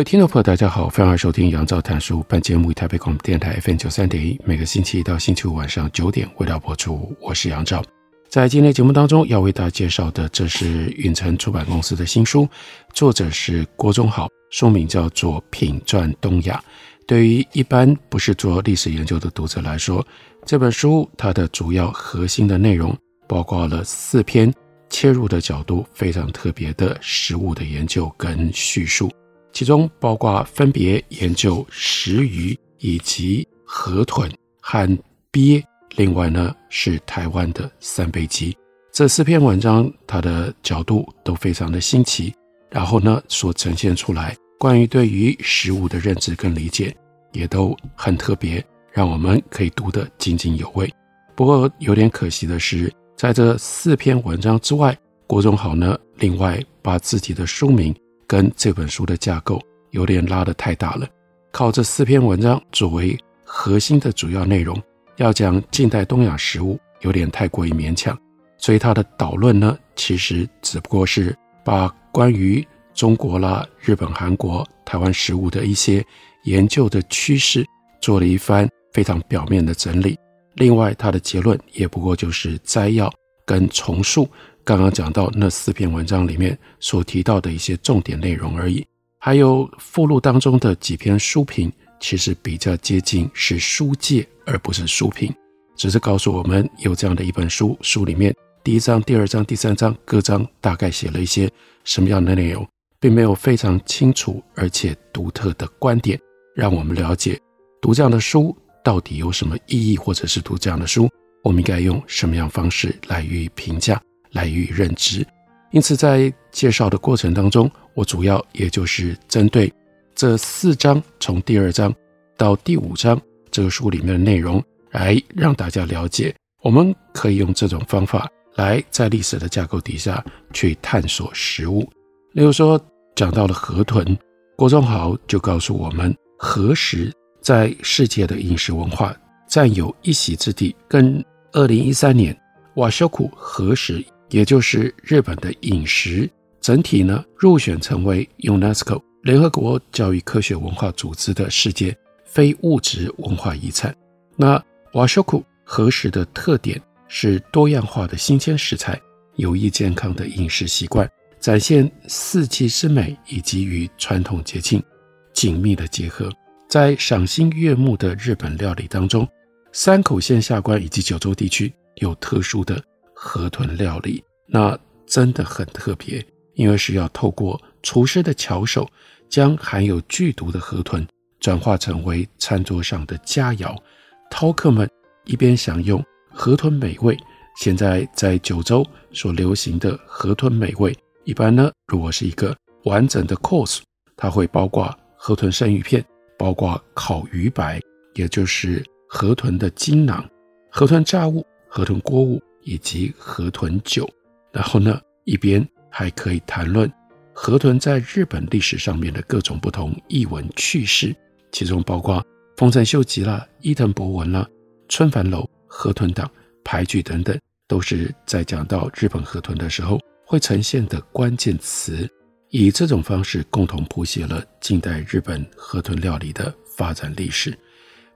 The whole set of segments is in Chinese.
位听众朋友，大家好，欢迎收听杨照谈书。本节目以台北广播电台 FM 九三点一，每个星期一到星期五晚上九点为大家播出。我是杨照，在今天节目当中要为大家介绍的，这是允晨出版公司的新书，作者是郭忠豪，书名叫做《品传东亚》。对于一般不是做历史研究的读者来说，这本书它的主要核心的内容包括了四篇切入的角度非常特别的食物的研究跟叙述。其中包括分别研究石鱼以及河豚和鳖，另外呢是台湾的三杯鸡。这四篇文章它的角度都非常的新奇，然后呢所呈现出来关于对于食物的认知跟理解也都很特别，让我们可以读得津津有味。不过有点可惜的是，在这四篇文章之外，郭宗豪呢另外把自己的书名。跟这本书的架构有点拉得太大了，靠这四篇文章作为核心的主要内容，要讲近代东亚食物有点太过于勉强，所以他的导论呢，其实只不过是把关于中国啦、日本、韩国、台湾食物的一些研究的趋势做了一番非常表面的整理。另外，他的结论也不过就是摘要跟重述。刚刚讲到那四篇文章里面所提到的一些重点内容而已，还有附录当中的几篇书评，其实比较接近是书介而不是书评，只是告诉我们有这样的一本书，书里面第一章、第二章、第三章各章大概写了一些什么样的内容，并没有非常清楚而且独特的观点，让我们了解读这样的书到底有什么意义，或者是读这样的书，我们应该用什么样方式来予以评价。来予以认知，因此在介绍的过程当中，我主要也就是针对这四章，从第二章到第五章这个书里面的内容，来让大家了解，我们可以用这种方法来在历史的架构底下去探索食物。例如说，讲到了河豚，郭宗豪就告诉我们，何时在世界的饮食文化占有一席之地，跟二零一三年瓦修库何时。也就是日本的饮食整体呢，入选成为 UNESCO 联合国教育科学文化组织的世界非物质文化遗产。那瓦修库河食的特点是多样化的新鲜食材、有益健康的饮食习惯，展现四季之美以及与传统节庆紧密的结合。在赏心悦目的日本料理当中，山口县下关以及九州地区有特殊的。河豚料理那真的很特别，因为是要透过厨师的巧手，将含有剧毒的河豚转化成为餐桌上的佳肴。饕客们一边享用河豚美味，现在在九州所流行的河豚美味，一般呢，如果是一个完整的 course，它会包括河豚生鱼片，包括烤鱼白，也就是河豚的精囊，河豚炸物，河豚锅物。以及河豚酒，然后呢，一边还可以谈论河豚在日本历史上面的各种不同译文趣事，其中包括丰臣秀吉啦、伊藤博文啦、春帆楼、河豚党、俳句等等，都是在讲到日本河豚的时候会呈现的关键词。以这种方式共同谱写了近代日本河豚料理的发展历史。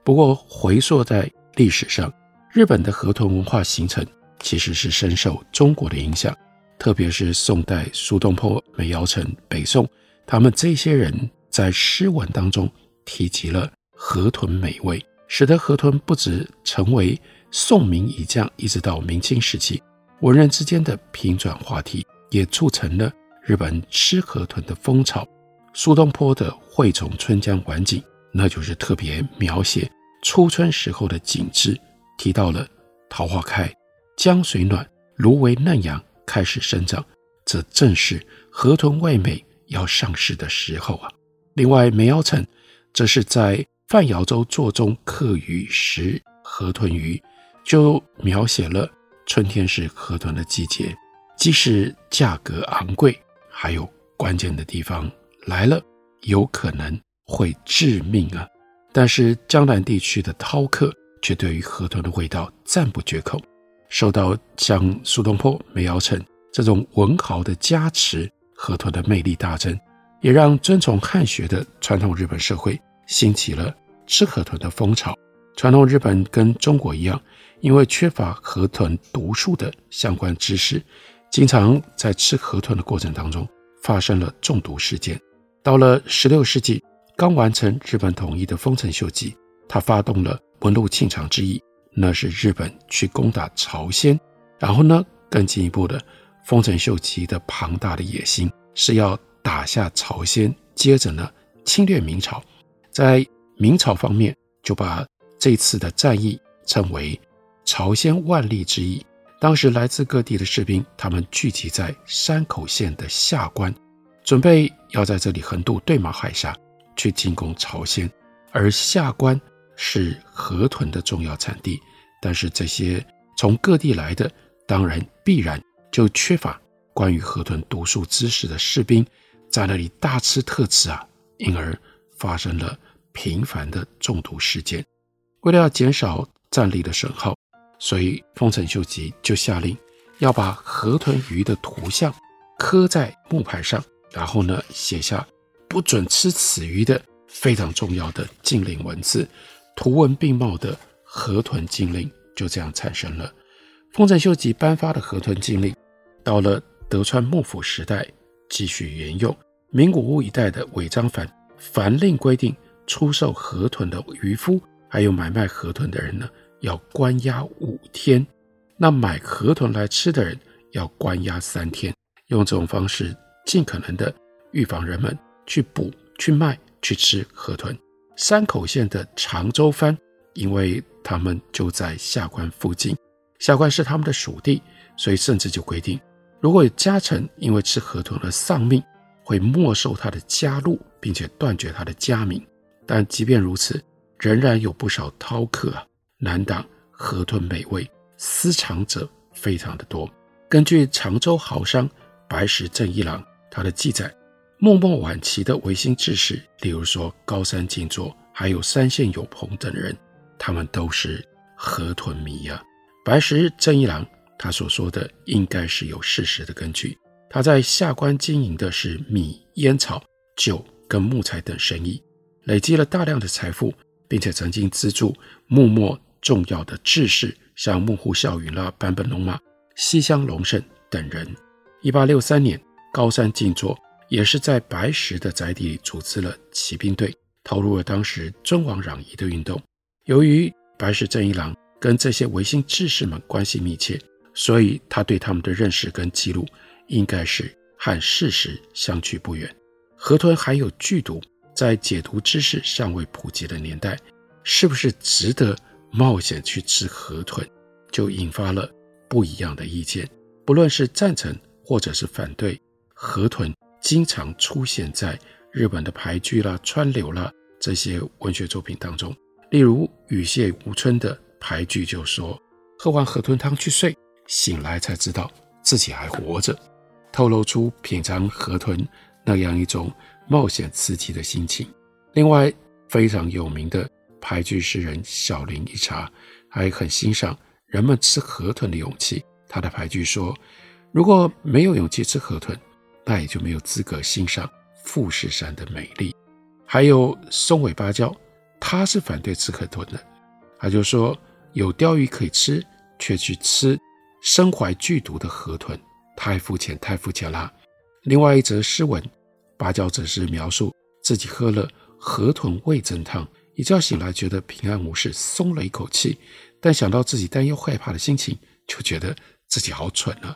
不过回溯在历史上，日本的河豚文化形成。其实是深受中国的影响，特别是宋代苏东坡、梅尧臣、北宋，他们这些人在诗文当中提及了河豚美味，使得河豚不止成为宋明以降一直到明清时期文人之间的频转话题，也促成了日本吃河豚的风潮。苏东坡的《惠崇春江晚景》，那就是特别描写初春时候的景致，提到了桃花开。江水暖，芦苇嫩芽开始生长，这正是河豚味美要上市的时候啊。另外，梅尧臣则是在范瑶州作中客鱼食河豚鱼，就描写了春天是河豚的季节，即使价格昂贵，还有关键的地方来了，有可能会致命啊。但是江南地区的饕客却对于河豚的味道赞不绝口，受到像苏东坡、梅尧臣这种文豪的加持，河豚的魅力大增。也让遵从汉学的传统日本社会兴起了吃河豚的风潮。传统日本跟中国一样，因为缺乏河豚毒素的相关知识，经常在吃河豚的过程当中发生了中毒事件。到了十六世纪，刚完成日本统一的丰臣秀吉，他发动了文禄庆长之役，那是日本去攻打朝鲜。然后呢，更进一步的，丰臣秀吉的庞大的野心是要。打下朝鲜，接着呢，侵略明朝。在明朝方面，就把这次的战役称为“朝鲜万历之役”。当时来自各地的士兵，他们聚集在山口县的下关，准备要在这里横渡对马海峡去进攻朝鲜。而下关是河豚的重要产地，但是这些从各地来的，当然必然就缺乏关于河豚毒素知识的士兵。在那里大吃特吃啊，因而发生了频繁的中毒事件。为了要减少战力的损耗，所以丰臣秀吉就下令要把河豚鱼的图像刻在木牌上，然后呢，写下不准吃此鱼的非常重要的禁令文字。图文并茂的河豚禁令就这样产生了。丰臣秀吉颁发的河豚禁令，到了德川幕府时代继续沿用。名古屋一带的违章犯，凡令规定，出售河豚的渔夫，还有买卖河豚的人呢，要关押五天；那买河豚来吃的人，要关押三天。用这种方式，尽可能的预防人们去捕、去卖、去吃河豚。山口县的长州藩，因为他们就在下关附近，下关是他们的属地，所以甚至就规定，如果有家臣因为吃河豚而丧命。会没收他的家禄，并且断绝他的家名。但即便如此，仍然有不少饕客啊，难挡河豚美味，私藏者非常的多。根据长州豪商白石正一郎他的记载，幕末晚期的维新志士，例如说高山静坐，还有山县有朋等人，他们都是河豚迷、啊。白石正一郎他所说的，应该是有事实的根据。他在下关经营的是米、烟草、酒跟木材等生意，累积了大量的财富，并且曾经资助幕末重要的志士，像木户孝允啦、坂本龙马、西乡隆盛等人。一八六三年，高山静坐也是在白石的宅邸里组织了骑兵队，投入了当时尊王攘夷的运动。由于白石正一郎跟这些维新志士们关系密切，所以他对他们的认识跟记录。应该是和事实相去不远。河豚含有剧毒，在解毒知识尚未普及的年代，是不是值得冒险去吃河豚，就引发了不一样的意见。不论是赞成或者是反对，河豚经常出现在日本的俳句啦、川柳啦这些文学作品当中。例如羽谢无春的俳句就说：“喝完河豚汤去睡，醒来才知道自己还活着。”透露出品尝河豚那样一种冒险刺激的心情。另外，非常有名的俳句诗人小林一茶还很欣赏人们吃河豚的勇气。他的俳句说：“如果没有勇气吃河豚，那也就没有资格欣赏富士山的美丽。”还有松尾芭蕉，他是反对吃河豚的。他就说：“有鲷鱼可以吃，却去吃身怀剧毒的河豚。”太肤浅，太肤浅了。另外一则诗文，芭蕉则是描述自己喝了河豚味噌汤，一觉醒来觉得平安无事，松了一口气。但想到自己担忧害怕的心情，就觉得自己好蠢啊。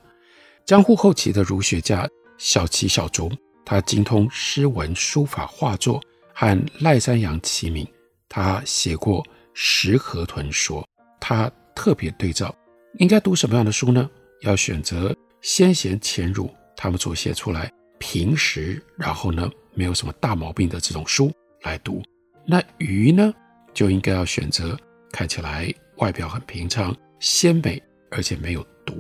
江户后期的儒学家小崎小竹，他精通诗文、书法、画作，和赖山羊齐名。他写过《食河豚说》，他特别对照应该读什么样的书呢？要选择。先贤浅儒他们所写出来平实，然后呢没有什么大毛病的这种书来读。那鱼呢，就应该要选择看起来外表很平常、鲜美，而且没有毒。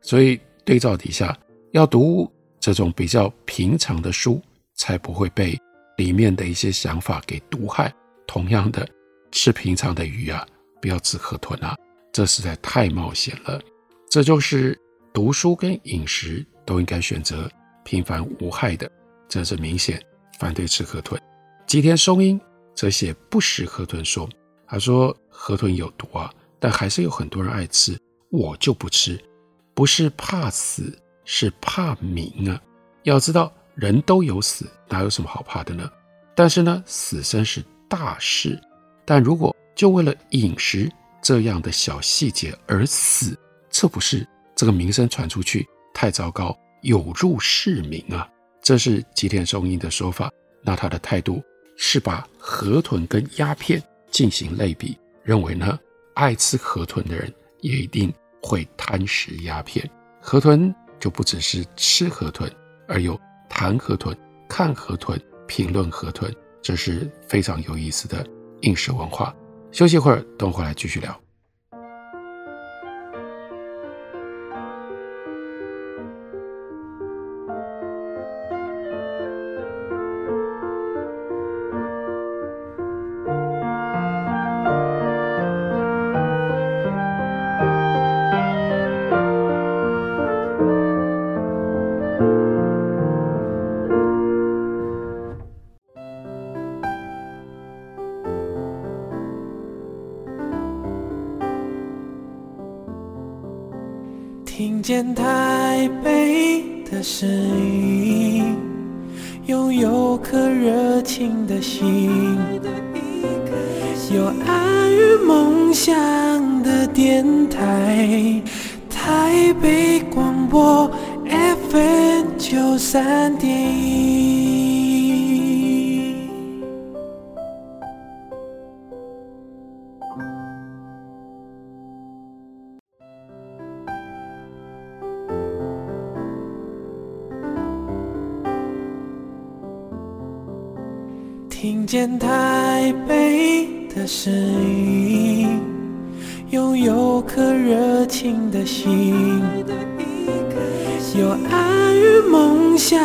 所以对照底下，要读这种比较平常的书，才不会被里面的一些想法给毒害。同样的，吃平常的鱼啊，不要吃河豚啊，这实在太冒险了。这就是读书跟饮食都应该选择平凡无害的，这是明显反对吃河豚。吉田松阴。则写不食河豚说，他说河豚有毒啊，但还是有很多人爱吃，我就不吃，不是怕死，是怕名啊。要知道人都有死，哪有什么好怕的呢？但是呢，死生是大事，但如果就为了饮食这样的小细节而死，这不是这个名声传出去太糟糕，有辱市民啊。这是吉田松阴的说法，那他的态度。是把河豚跟鸦片进行类比，认为呢，爱吃河豚的人也一定会贪食鸦片。河豚就不只是吃河豚，而有谈河豚、看河豚、评论河豚，这是非常有意思的饮食文化。休息一会儿，等会儿来继续聊。FM 九三点一。听见台北的声音，拥有颗热情的心，有爱与梦想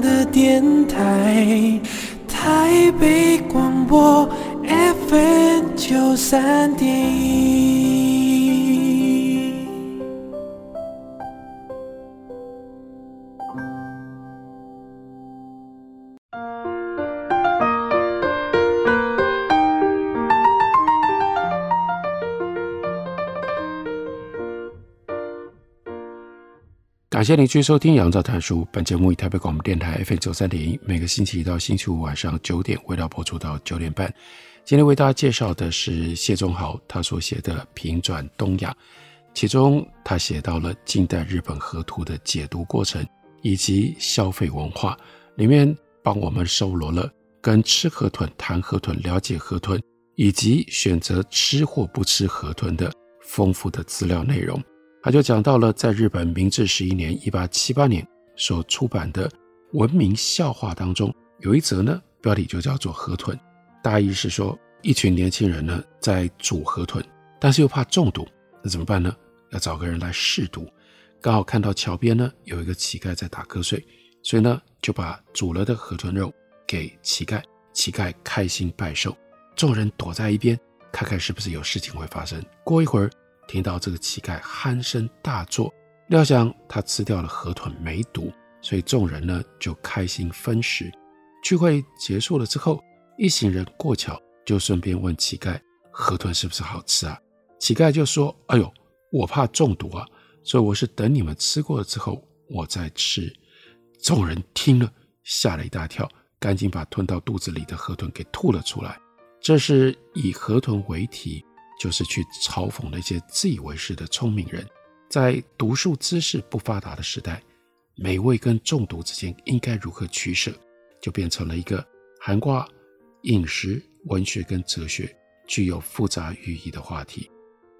的电台，台北广播 FM 九三点感谢您继续收听《杨照谈书》。本节目以台北广播电台 FM 九三点一，每个星期一到星期五晚上九点，为大家播出到九点半。今天为大家介绍的是谢宗豪他所写的《平转东亚》，其中他写到了近代日本河图的解读过程以及消费文化，里面帮我们收罗了跟吃河豚、谈河豚、了解河豚以及选择吃或不吃河豚的丰富的资料内容。他就讲到了，在日本明治十一年（一八七八年）所出版的《文明笑话》当中，有一则呢，标题就叫做“河豚”，大意是说，一群年轻人呢在煮河豚，但是又怕中毒，那怎么办呢？要找个人来试毒。刚好看到桥边呢有一个乞丐在打瞌睡，所以呢就把煮了的河豚肉给乞丐，乞丐开心拜寿，众人躲在一边，看看是不是有事情会发生。过一会儿。听到这个乞丐鼾声大作，料想他吃掉了河豚没毒，所以众人呢就开心分食。聚会结束了之后，一行人过桥，就顺便问乞丐：“河豚是不是好吃啊？”乞丐就说：“哎呦，我怕中毒啊，所以我是等你们吃过了之后我再吃。”众人听了吓了一大跳，赶紧把吞到肚子里的河豚给吐了出来。这是以河豚为题。就是去嘲讽那些自以为是的聪明人，在读书知识不发达的时代，美味跟中毒之间应该如何取舍，就变成了一个涵挂饮食、文学跟哲学具有复杂寓意的话题。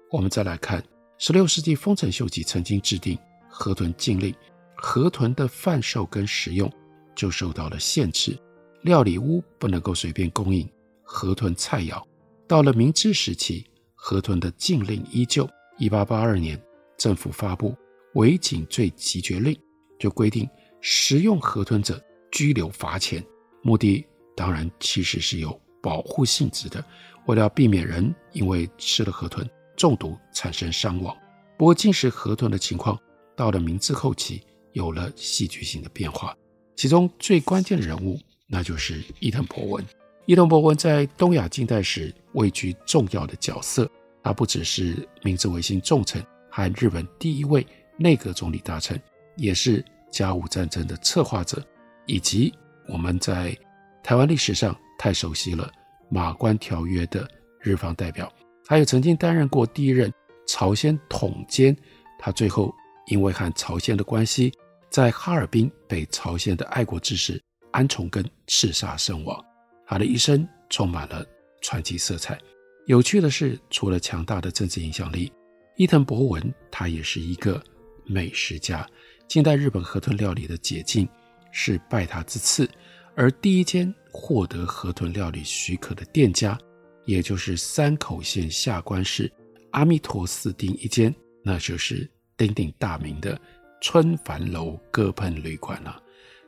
我们再来看，十六世纪丰臣秀吉曾经制定河豚禁令，河豚的贩售跟食用就受到了限制，料理屋不能够随便供应河豚菜肴。到了明治时期，河豚的禁令依旧。一八八二年，政府发布违禁罪急决令，就规定食用河豚者拘留罚钱。目的当然其实是有保护性质的，为了避免人因为吃了河豚中毒产生伤亡。不过进食河豚的情况到了明治后期有了戏剧性的变化，其中最关键的人物那就是伊藤博文。伊藤博文在东亚近代史位居重要的角色，他不只是明治维新重臣和日本第一位内阁总理大臣，也是甲午战争的策划者，以及我们在台湾历史上太熟悉了马关条约的日方代表，还有曾经担任过第一任。朝鲜统监，他最后因为和朝鲜的关系，在哈尔滨被朝鲜的爱国志士安重根刺杀身亡。他的一生充满了传奇色彩。有趣的是，除了强大的政治影响力，伊藤博文他也是一个美食家。近代日本河豚料理的解禁是拜他之赐，而第一间获得河豚料理许可的店家，也就是山口县下关市。阿弥陀寺町一间，那就是鼎鼎大名的春帆楼割烹旅馆了。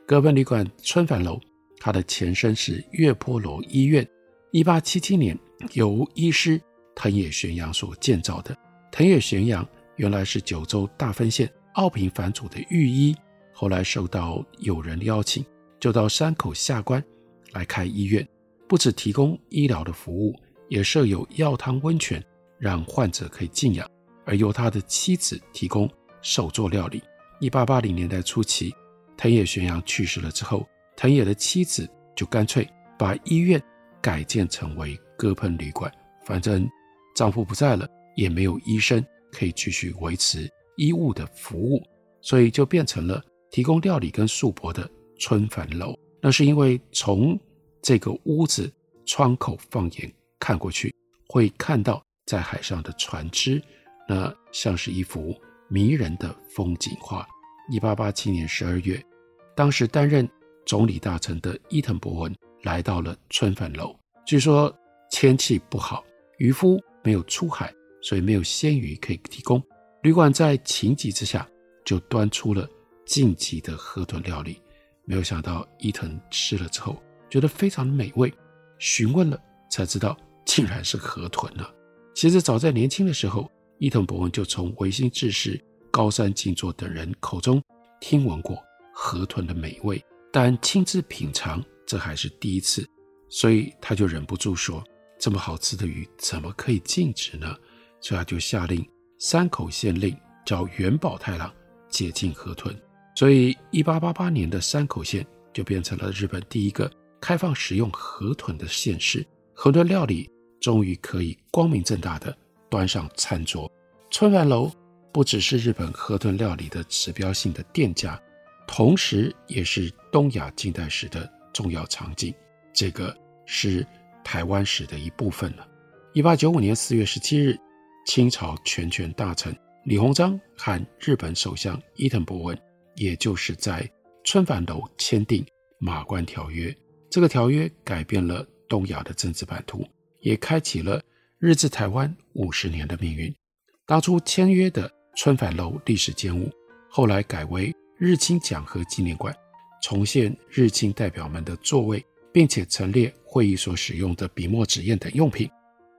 割烹旅馆春帆楼，它的前身是月波楼医院，一八七七年由医师藤野玄阳所建造的。藤野玄阳原来是九州大分县奥平藩主的御医，后来受到友人邀请，就到山口下关来开医院，不只提供医疗的服务，也设有药汤温泉。让患者可以静养，而由他的妻子提供手作料理。一八八零年代初期，藤野玄阳去世了之后，藤野的妻子就干脆把医院改建成为割烹旅馆。反正丈夫不在了，也没有医生可以继续维持医务的服务，所以就变成了提供料理跟宿泊的春帆楼。那是因为从这个屋子窗口放眼看过去，会看到。在海上的船只，那像是一幅迷人的风景画。一八八七年十二月，当时担任总理大臣的伊藤博文来到了春帆楼。据说天气不好，渔夫没有出海，所以没有鲜鱼可以提供。旅馆在情急之下，就端出了禁忌的河豚料理。没有想到伊藤吃了之后，觉得非常美味，询问了才知道，竟然是河豚呢。其实早在年轻的时候，伊藤博文就从维新志士高山静坐等人口中听闻过河豚的美味，但亲自品尝这还是第一次，所以他就忍不住说：“这么好吃的鱼怎么可以禁止呢？”所以他就下令山口县令叫元宝太郎解禁河豚。所以一八八八年的山口县就变成了日本第一个开放食用河豚的县市，河豚料理。终于可以光明正大的端上餐桌。春帆楼不只是日本河豚料理的指标性的店家，同时也是东亚近代史的重要场景。这个是台湾史的一部分了。一八九五年四月十七日，清朝全权大臣李鸿章和日本首相伊藤博文，也就是在春帆楼签订马关条约。这个条约改变了东亚的政治版图。也开启了日治台湾五十年的命运。当初签约的春帆楼历史建物，后来改为日清讲和纪念馆，重现日清代表们的座位，并且陈列会议所使用的笔墨纸砚等用品。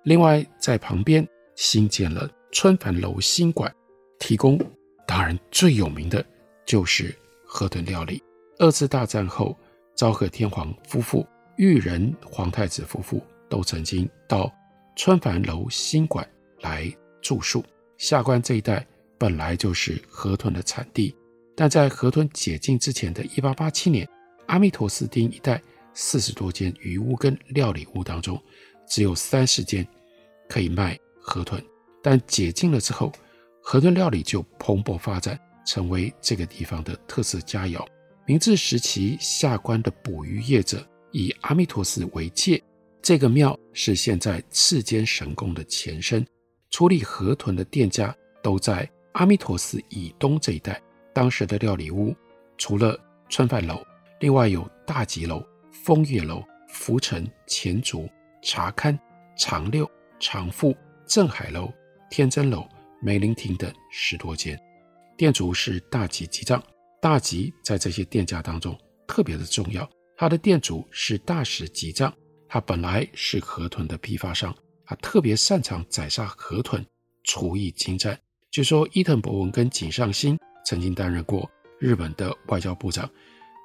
另外，在旁边新建了春帆楼新馆，提供当然最有名的就是河豚料理。二次大战后，昭和天皇夫妇、裕仁皇太子夫妇。都曾经到春帆楼新馆来住宿。下关这一带本来就是河豚的产地，但在河豚解禁之前的一八八七年，阿弥陀寺町一带四十多间鱼屋跟料理屋当中，只有三十间可以卖河豚。但解禁了之后，河豚料理就蓬勃发展，成为这个地方的特色佳肴。明治时期，下关的捕鱼业者以阿弥陀寺为界。这个庙是现在赤间神宫的前身，处理河豚的店家都在阿弥陀寺以东这一带。当时的料理屋除了春饭楼，另外有大吉楼、枫叶楼、福成、钱竹、茶刊、长六、长富、镇海楼、天真楼、梅林亭等十多间。店主是大吉吉藏，大吉在这些店家当中特别的重要。他的店主是大石吉藏，他本来是河豚的批发商，他特别擅长宰杀河豚，厨艺精湛。据说伊藤博文跟井上新曾经担任过日本的外交部长，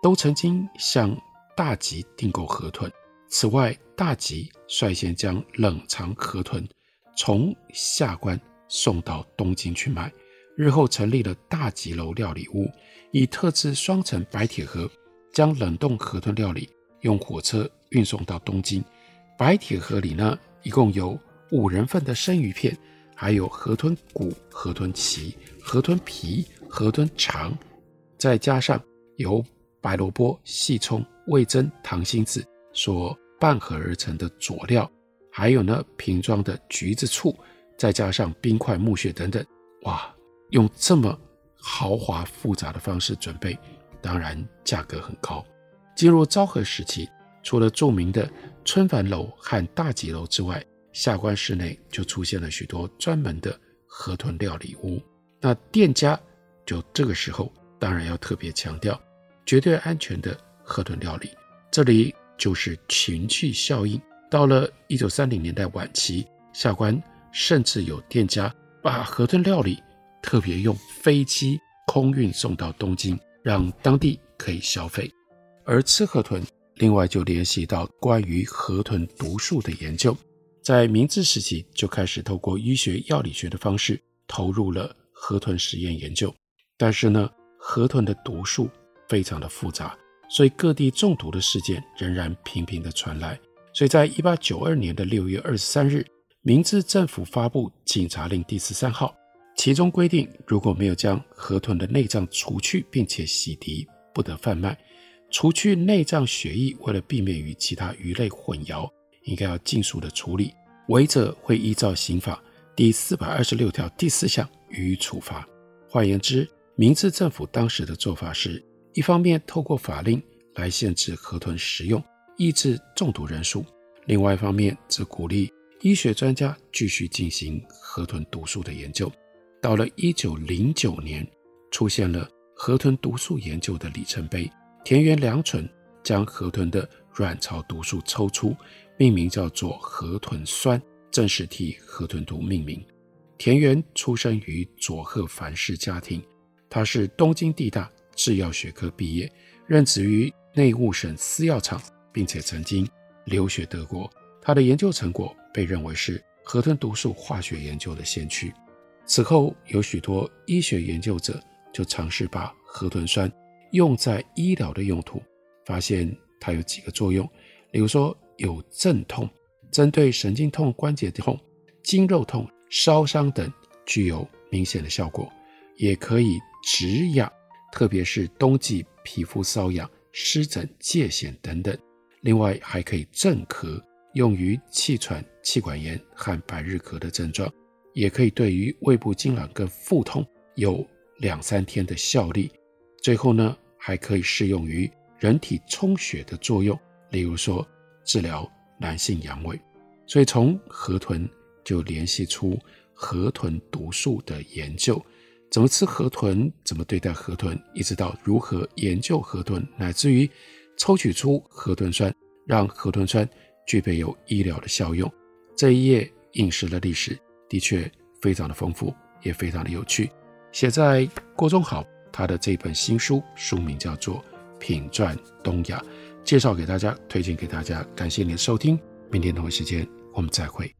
都曾经向大吉订购河豚。此外，大吉率先将冷藏河豚从下关送到东京去卖。日后成立了大吉楼料理屋，以特制双层白铁盒将冷冻河豚料理用火车运送到东京。白铁盒里呢，一共有五人份的生鱼片，还有河豚骨、河豚鳍、河豚皮、河豚肠，再加上由白萝卜、细葱、味噌、糖心子所拌合而成的佐料，还有呢瓶装的橘子醋，再加上冰块、木屑等等，哇！用这么豪华复杂的方式准备，当然价格很高。进入昭和时期，除了著名的春帆楼和大吉楼之外，下关市内就出现了许多专门的河豚料理屋。那店家就这个时候当然要特别强调绝对安全的河豚料理。这里就是群聚效应。到了一九三零年代晚期，下关甚至有店家把河豚料理。特别用飞机空运送到东京，让当地可以消费。而吃河豚，另外就联系到关于河豚毒素的研究。在明治时期就开始透过医学药理学的方式投入了河豚实验研究。但是呢，河豚的毒素非常的复杂，所以各地中毒的事件仍然频频的传来。所以在一八九二年的六月二十三日，明治政府发布警察令第十三号。其中规定，如果没有将河豚的内脏除去并且洗涤，不得贩卖。除去内脏血液，为了避免与其他鱼类混淆，应该要尽速的处理。违者会依照刑法第四百二十六条第四项予以处罚。换言之，明治政府当时的做法是，一方面透过法令来限制河豚食用，抑制中毒人数；另外一方面则鼓励医学专家继续进行河豚毒素的研究。到了一九零九年，出现了河豚毒素研究的里程碑。田园良纯将河豚的卵巢毒素抽出，命名叫做河豚酸，正式替河豚毒命名。田园出生于佐贺藩氏家庭，他是东京地大制药学科毕业，任职于内务省私药厂，并且曾经留学德国。他的研究成果被认为是河豚毒素化学研究的先驱。此后，有许多医学研究者就尝试把河豚酸用在医疗的用途，发现它有几个作用，例如说有镇痛、针对神经痛、关节痛、筋肉痛、烧伤等具有明显的效果，也可以止痒，特别是冬季皮肤瘙痒、湿疹、疥癣等等。另外还可以镇咳，用于气喘、气管炎和百日咳的症状。也可以对于胃部痉挛跟腹痛有两三天的效力。最后呢，还可以适用于人体充血的作用，例如说治疗男性阳痿。所以从河豚就联系出河豚毒素的研究，怎么吃河豚，怎么对待河豚，一直到如何研究河豚，乃至于抽取出河豚酸，让河豚酸具备有医疗的效用。这一页映实了历史。的确非常的丰富，也非常的有趣。写在郭忠豪他的这本新书，书名叫做《品传东亚》，介绍给大家，推荐给大家。感谢您的收听，明天同一时间我们再会。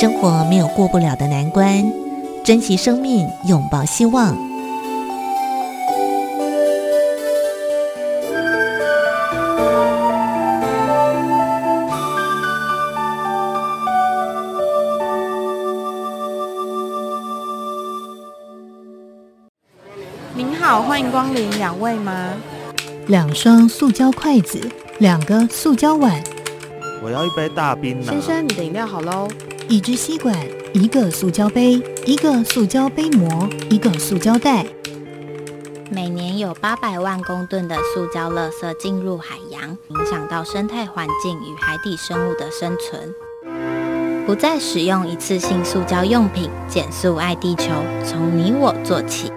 生活没有过不了的难关，珍惜生命，拥抱希望。您好，欢迎光临，两位吗？两双塑胶筷子，两个塑胶碗。我要一杯大冰拿。先生，你的饮料好喽。一支吸管，一个塑胶杯，一个塑胶杯膜，一个塑胶袋。每年有八百万公吨的塑胶垃圾进入海洋，影响到生态环境与海底生物的生存。不再使用一次性塑胶用品，减速爱地球，从你我做起。